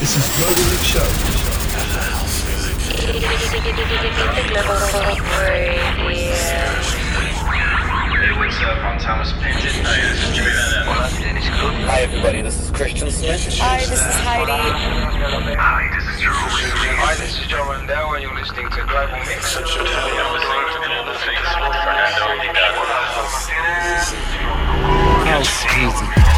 This is Global Mix Show. Hey, what's up? I'm Thomas Pinton. Hey, this is Julian Hi everybody, this is Christian Smith. Hi, this is Heidi. Hi, this is Drew. Hi, this is Joe Randell, and you're listening to Global Mix. You're listening to Global Mix with Fernando Hidalgo. House music.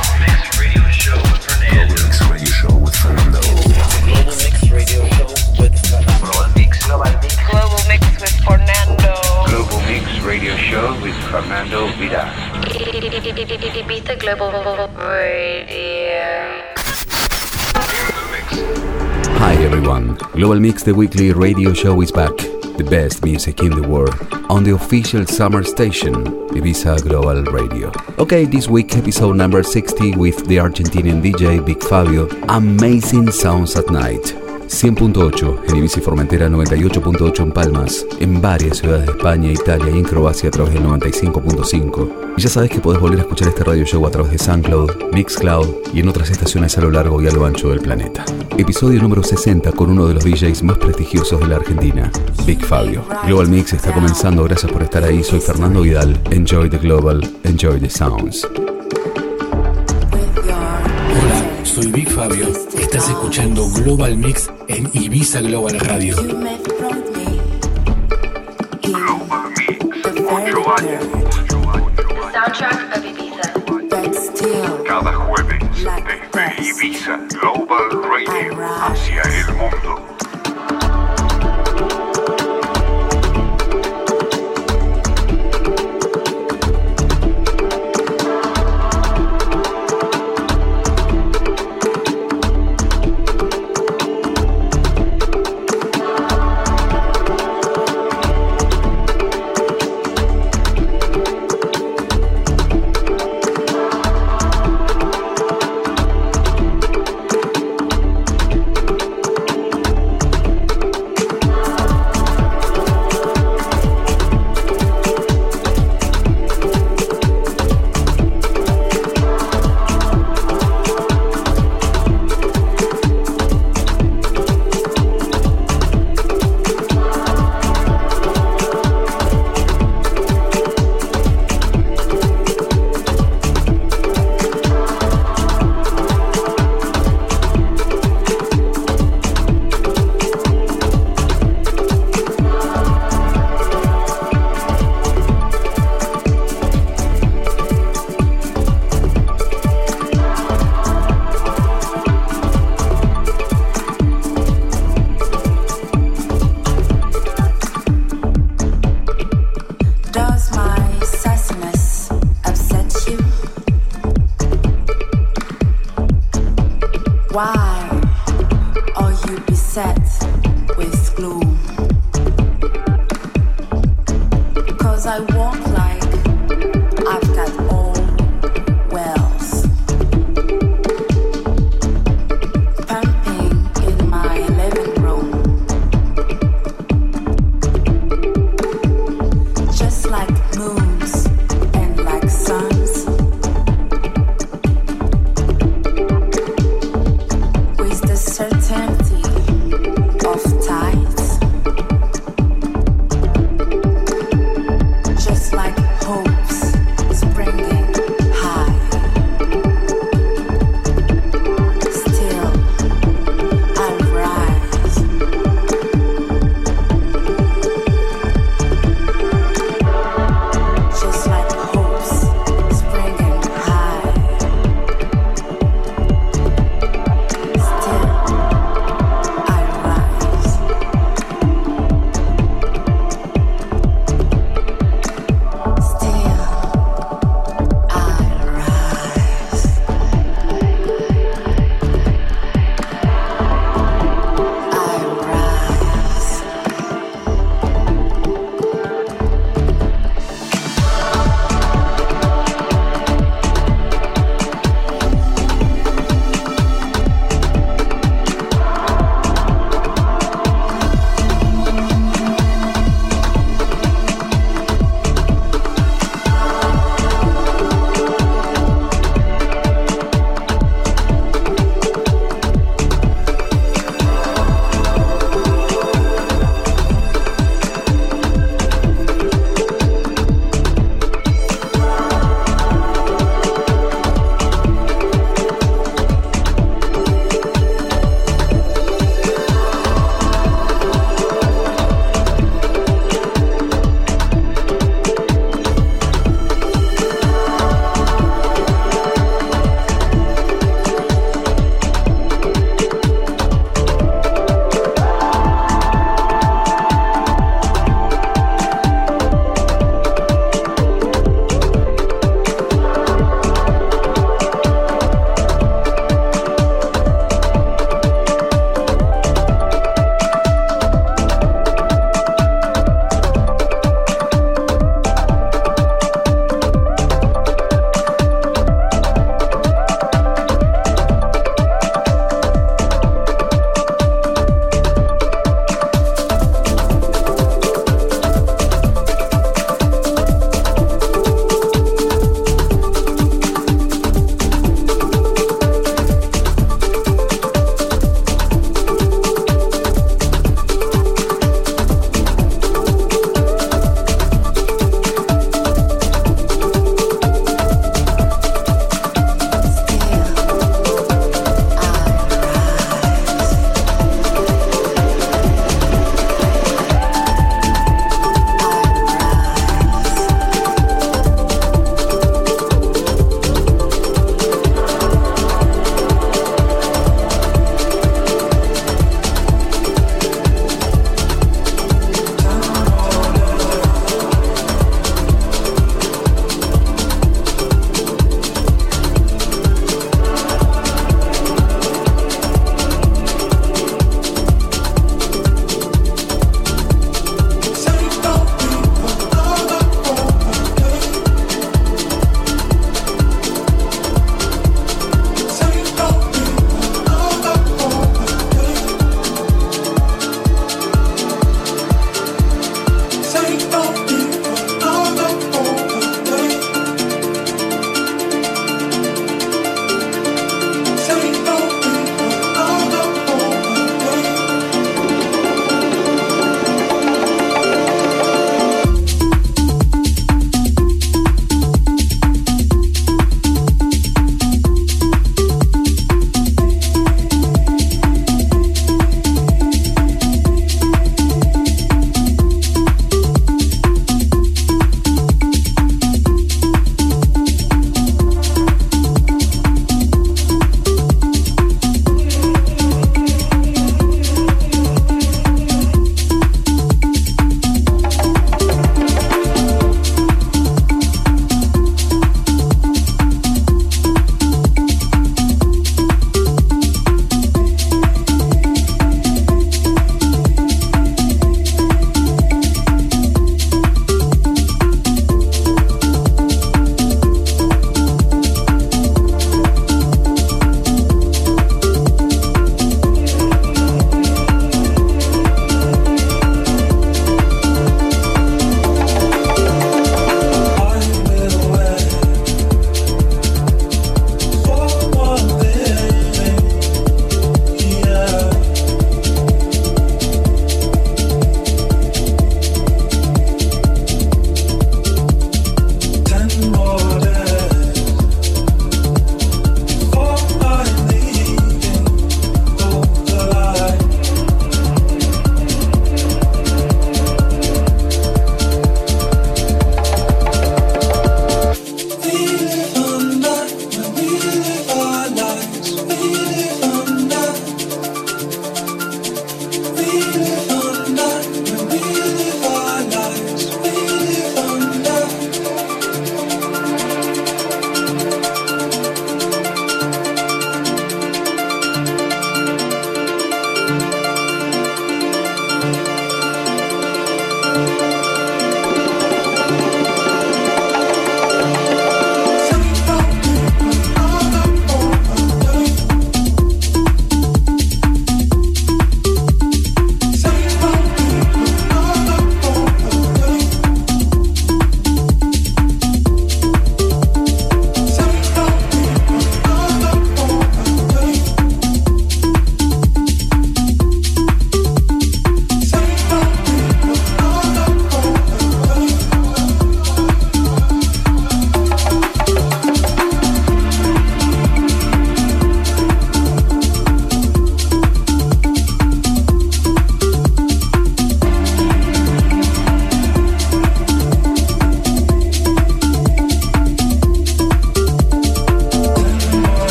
With Fernando. Global Mix Radio Show with Fernando Vidal. Ibiza Global Radio. Hi everyone, Global Mix the weekly radio show is back. The best music in the world on the official summer station, Ibiza Global Radio. Okay, this week episode number 60 with the Argentinian DJ Big Fabio. Amazing sounds at night. 100.8 en Ibiza y Formentera, 98.8 en Palmas, en varias ciudades de España, Italia y en Croacia a través del 95.5. Y ya sabes que podés volver a escuchar este radio show a través de SoundCloud, Mixcloud y en otras estaciones a lo largo y a lo ancho del planeta. Episodio número 60 con uno de los DJs más prestigiosos de la Argentina, Big Fabio. Global Mix está comenzando, gracias por estar ahí, soy Fernando Vidal. Enjoy the global, enjoy the sounds. Hola, soy Big Fabio. Estás escuchando Global Mix en Ibiza Global Radio. The soundtrack of Ibiza. Cada jueves desde Ibiza Global Radio hacia el mundo.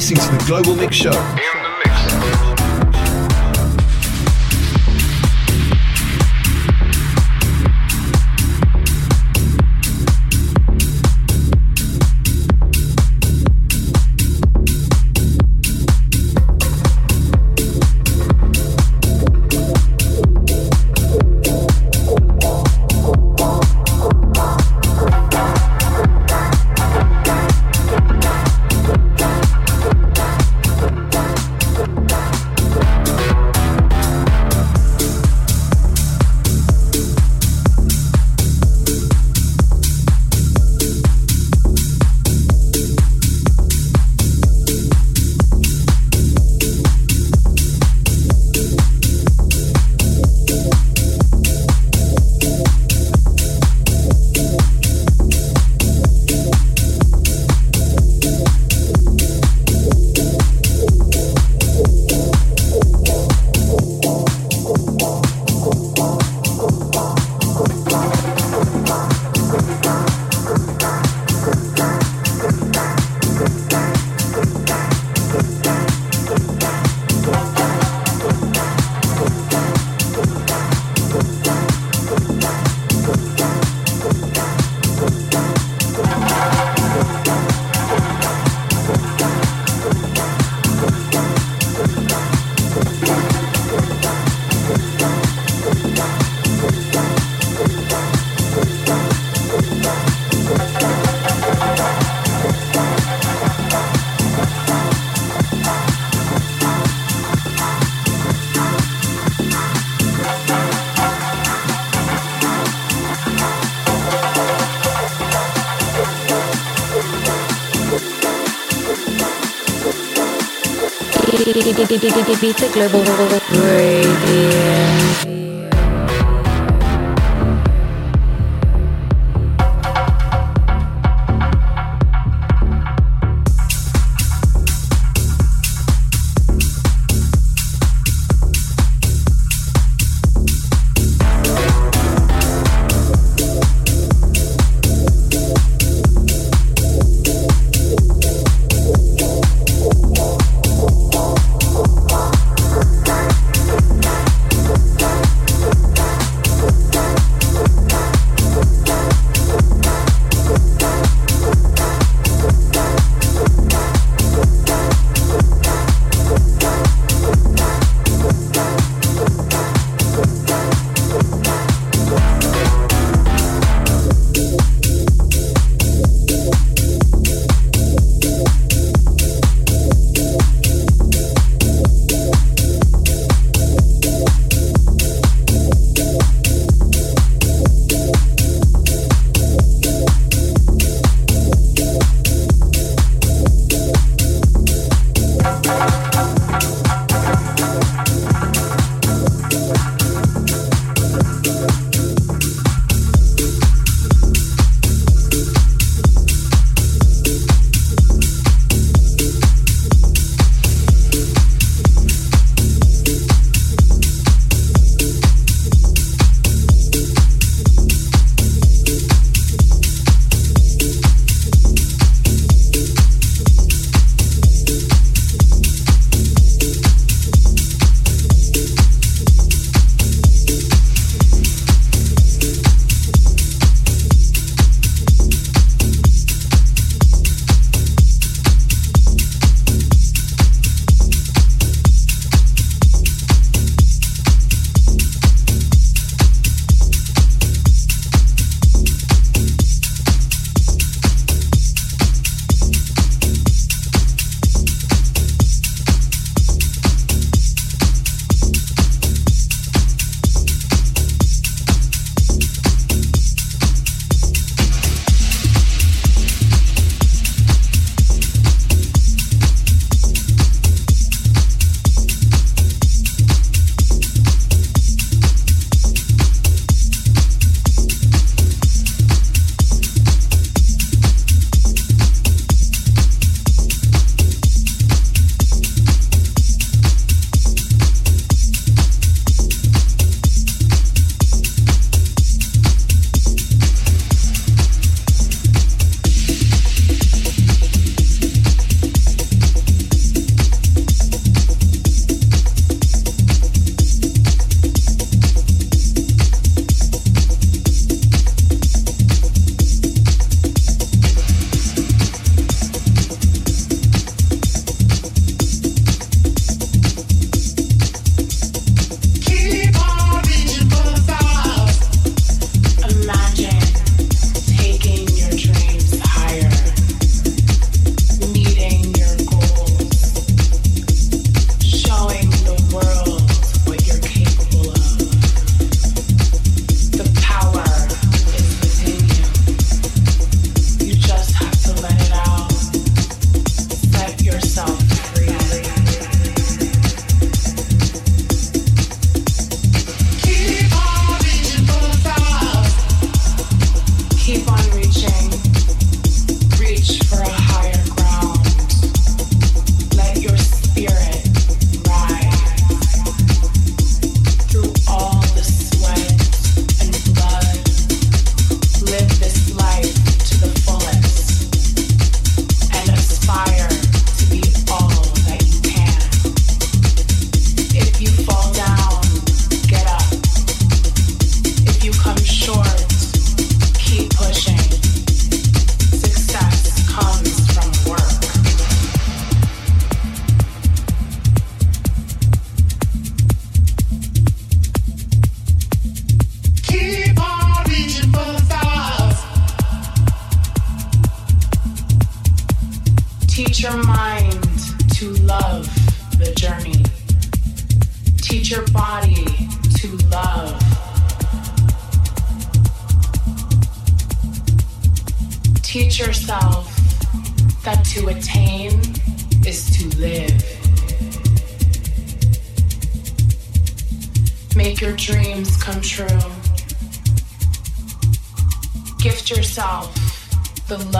Listening to the Global Mix Show. Ibiza Global Radio.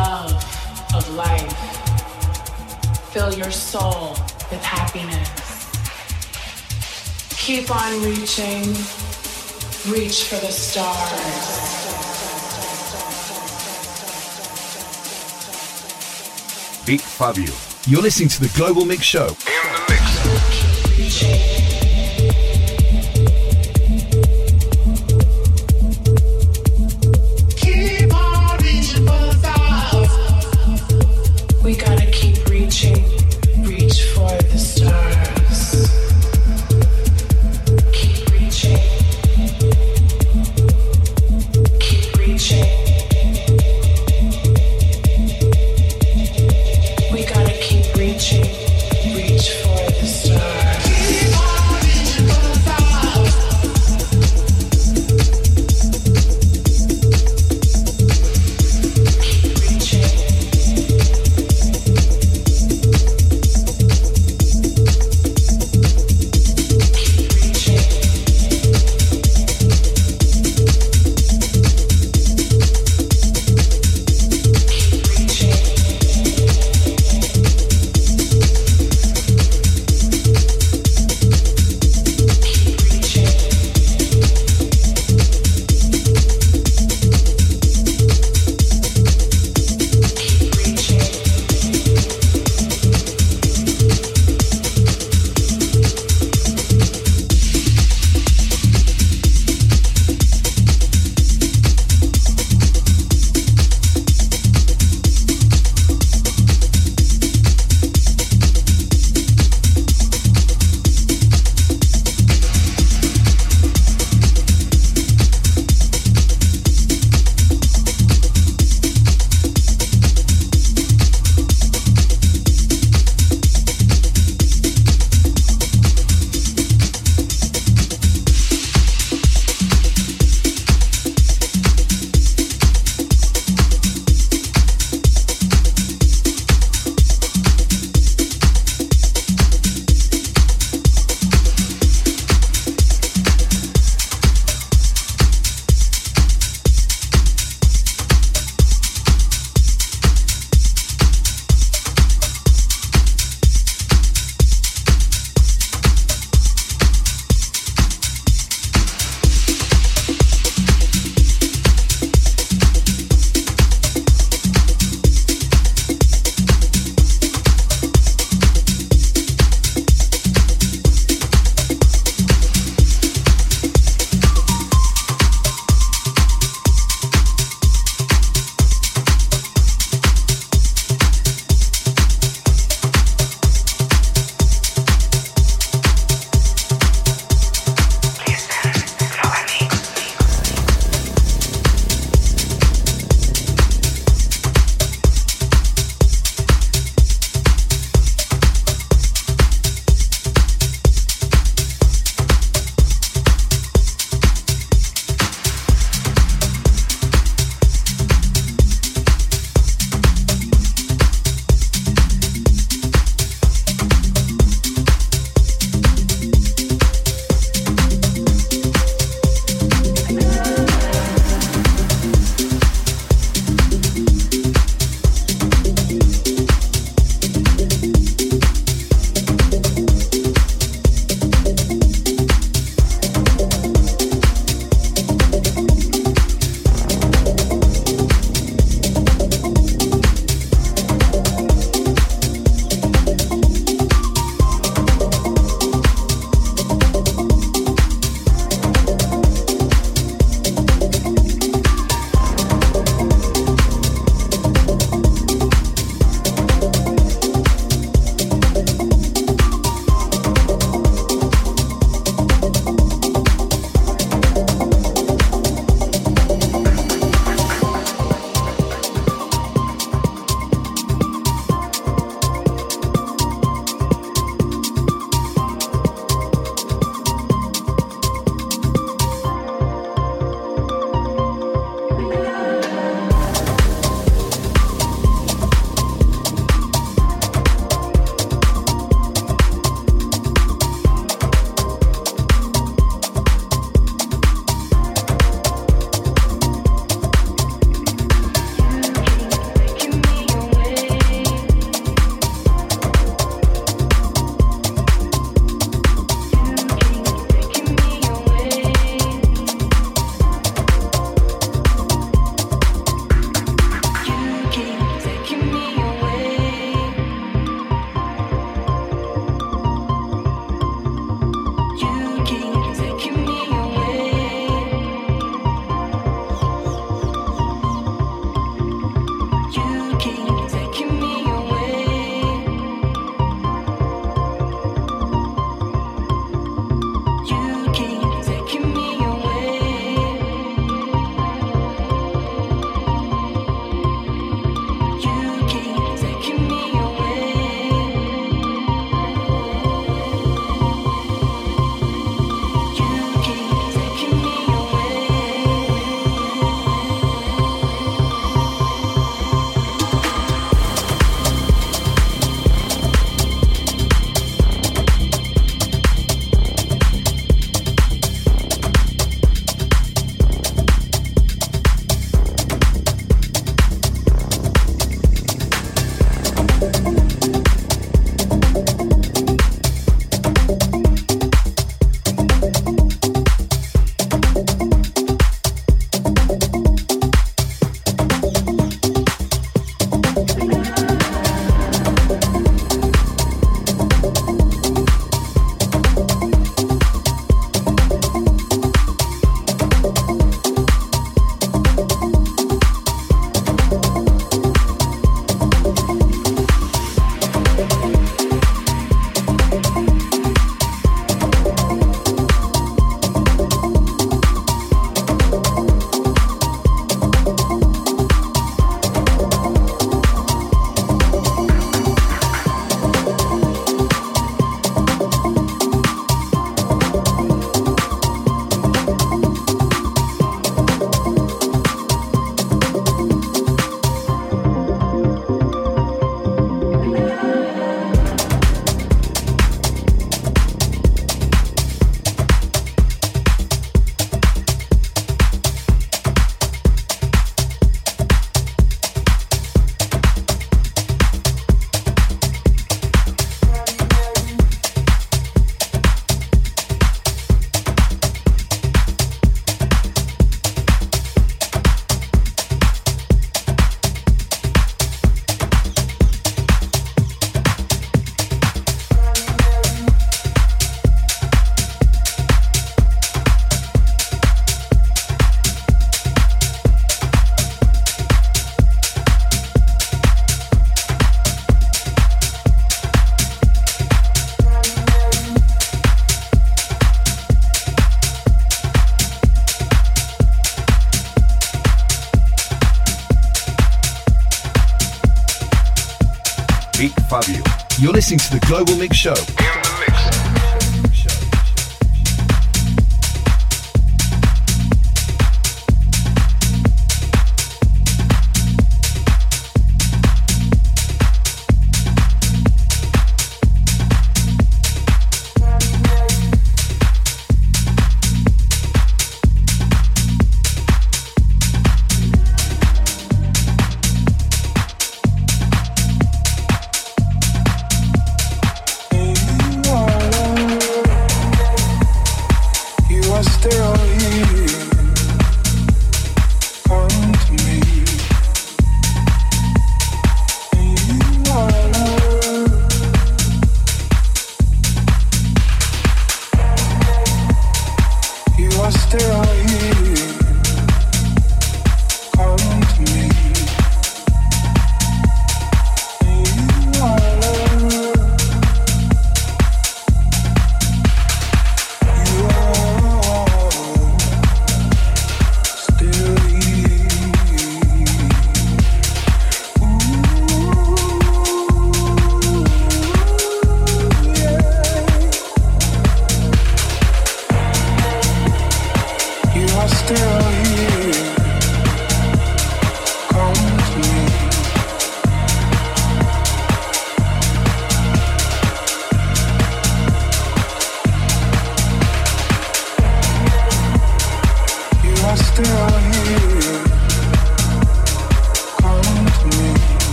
love of life. Fill your soul with happiness. Keep on reaching. Reach for the stars. Big Fabio. You're listening to the Global Mix Show. In the mix.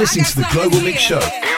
Listening to the Global Mix Show.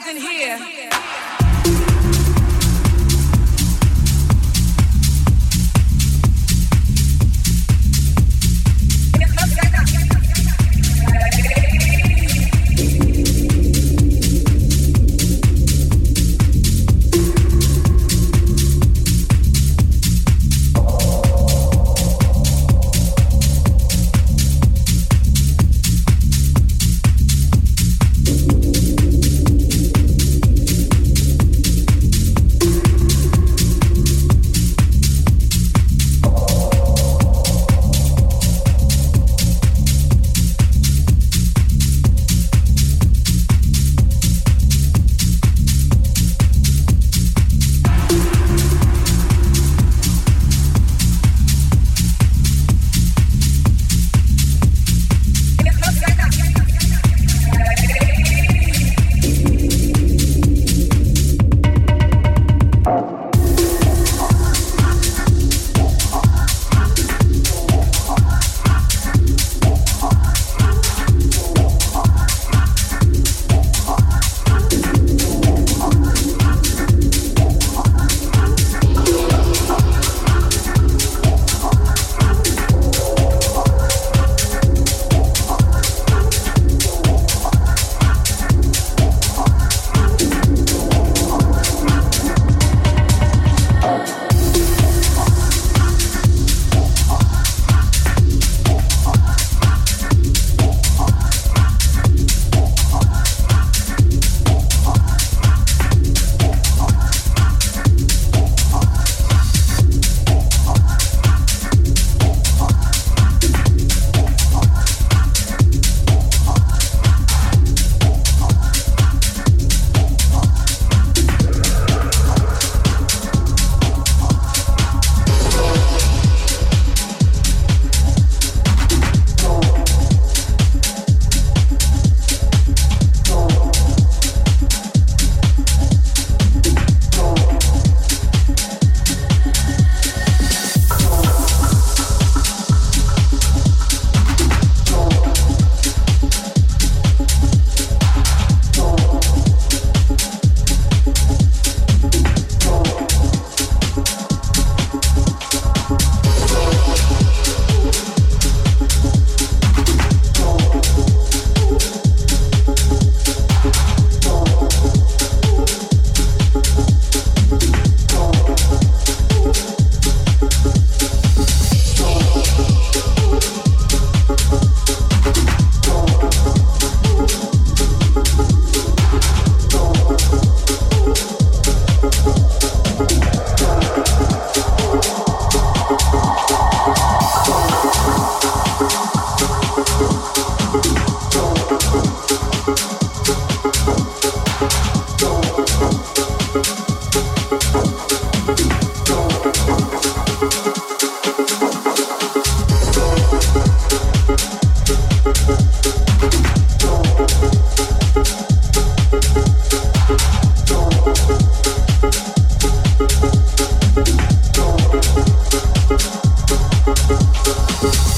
something here. Thank you.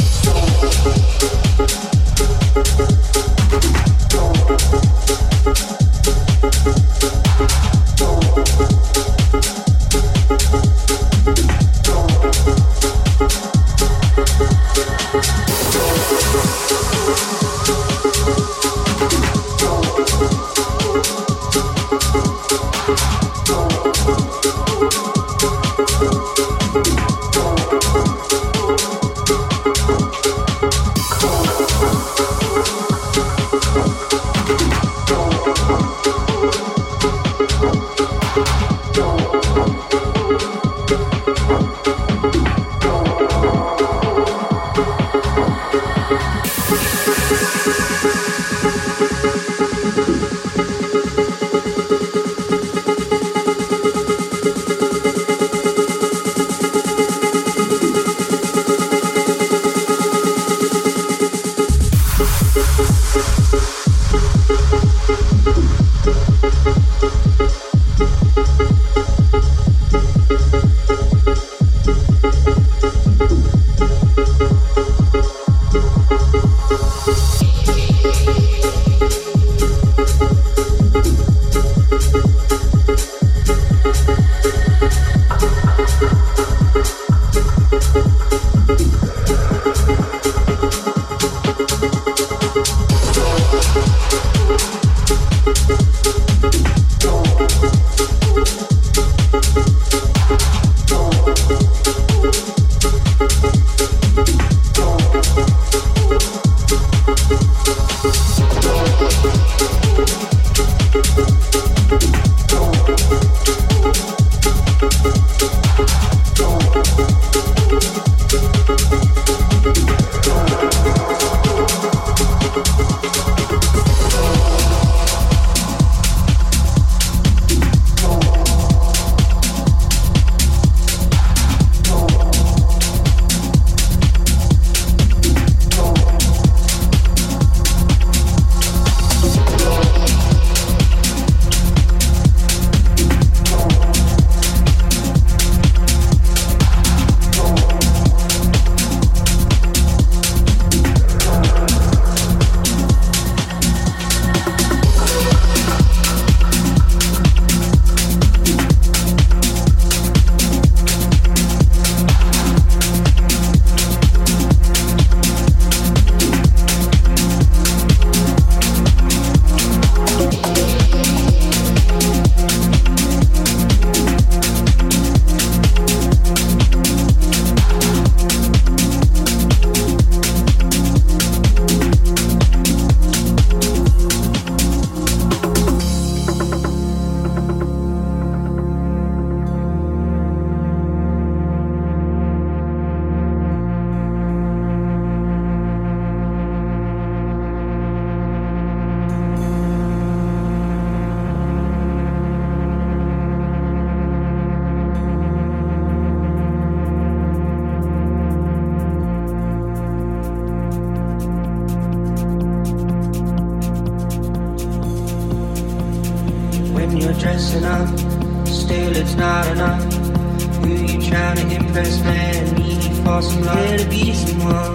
to be someone.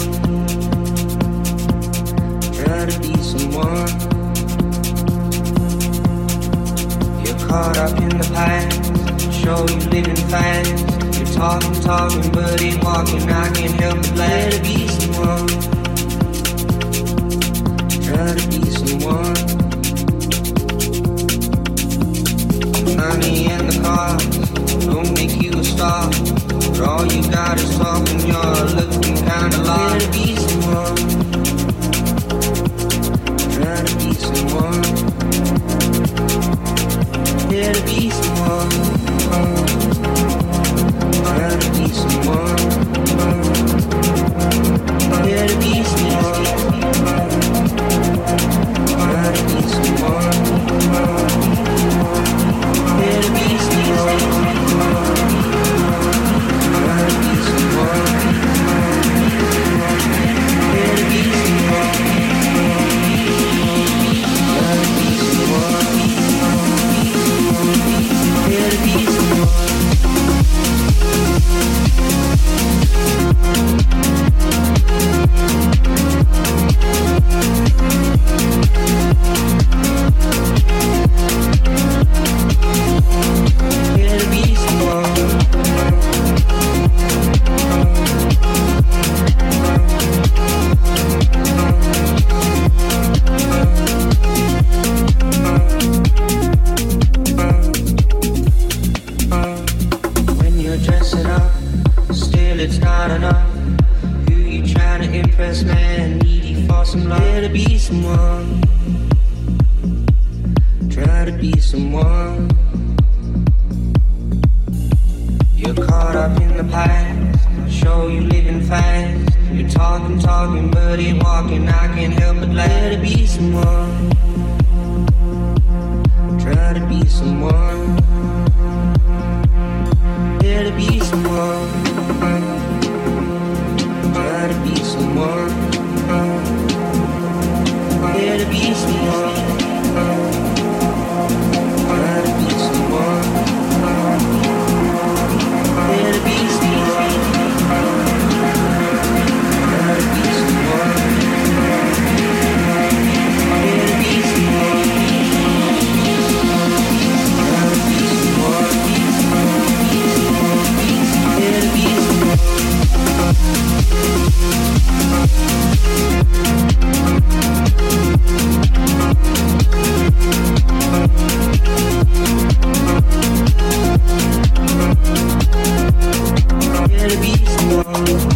Try to be someone. You're caught up in the past. Show you. You're talking, talking, but walking. I can't help but glad to be someone. Try to be someone. Money and the cars don't make you a star. You got is talk and you're looking kinda lost. Trying to be someone. Trying to be someone. Here to be someone. Gotta be someone. To be someone. You're caught up in the past. I Show you living fast. You're talking, talking, but ain't walking. I can't help but glad to be someone. Try to be someone. Yeah,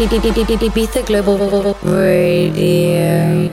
Ibiza Global Radio.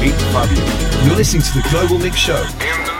Beat Fabio. You're listening to the Global Mix Show.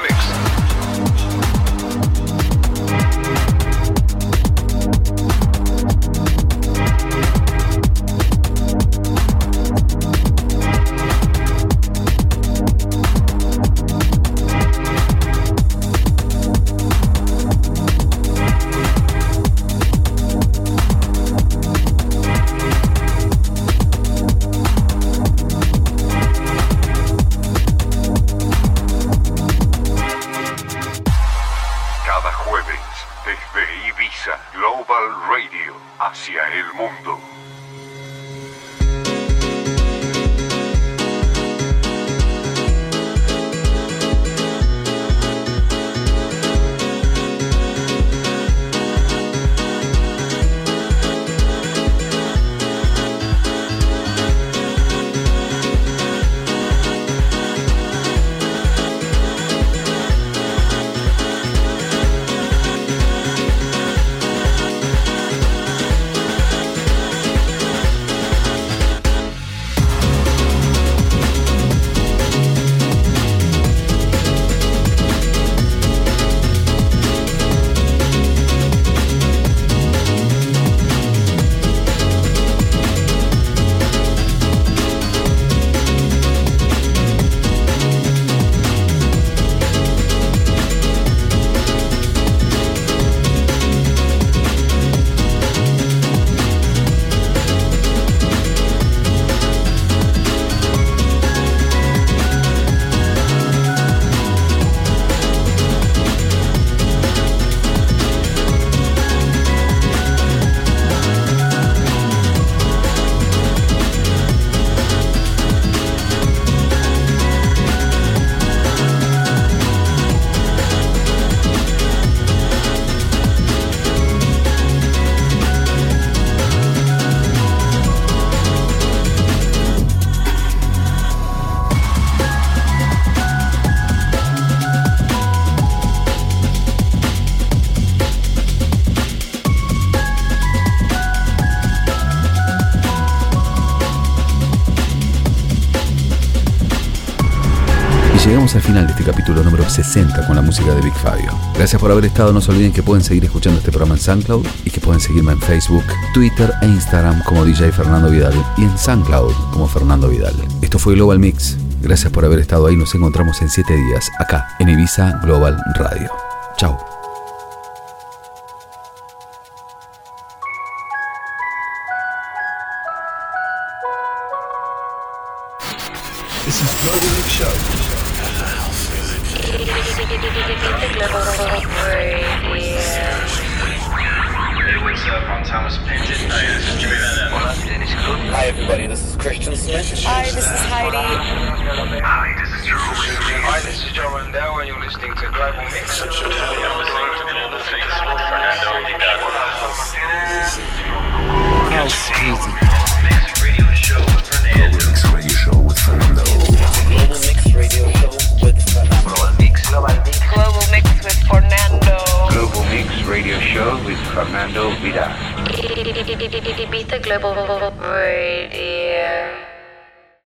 Final de este capítulo número 60 con la música de Big Fabio. Gracias por haber estado. No se olviden que pueden seguir escuchando este programa en SoundCloud y que pueden seguirme en Facebook, Twitter e Instagram como DJ Fernando Vidal y en SoundCloud como Fernando Vidal. Esto fue Global Mix. Gracias por haber estado ahí. Nos encontramos en 7 días acá en Ibiza Global Radio. Chao.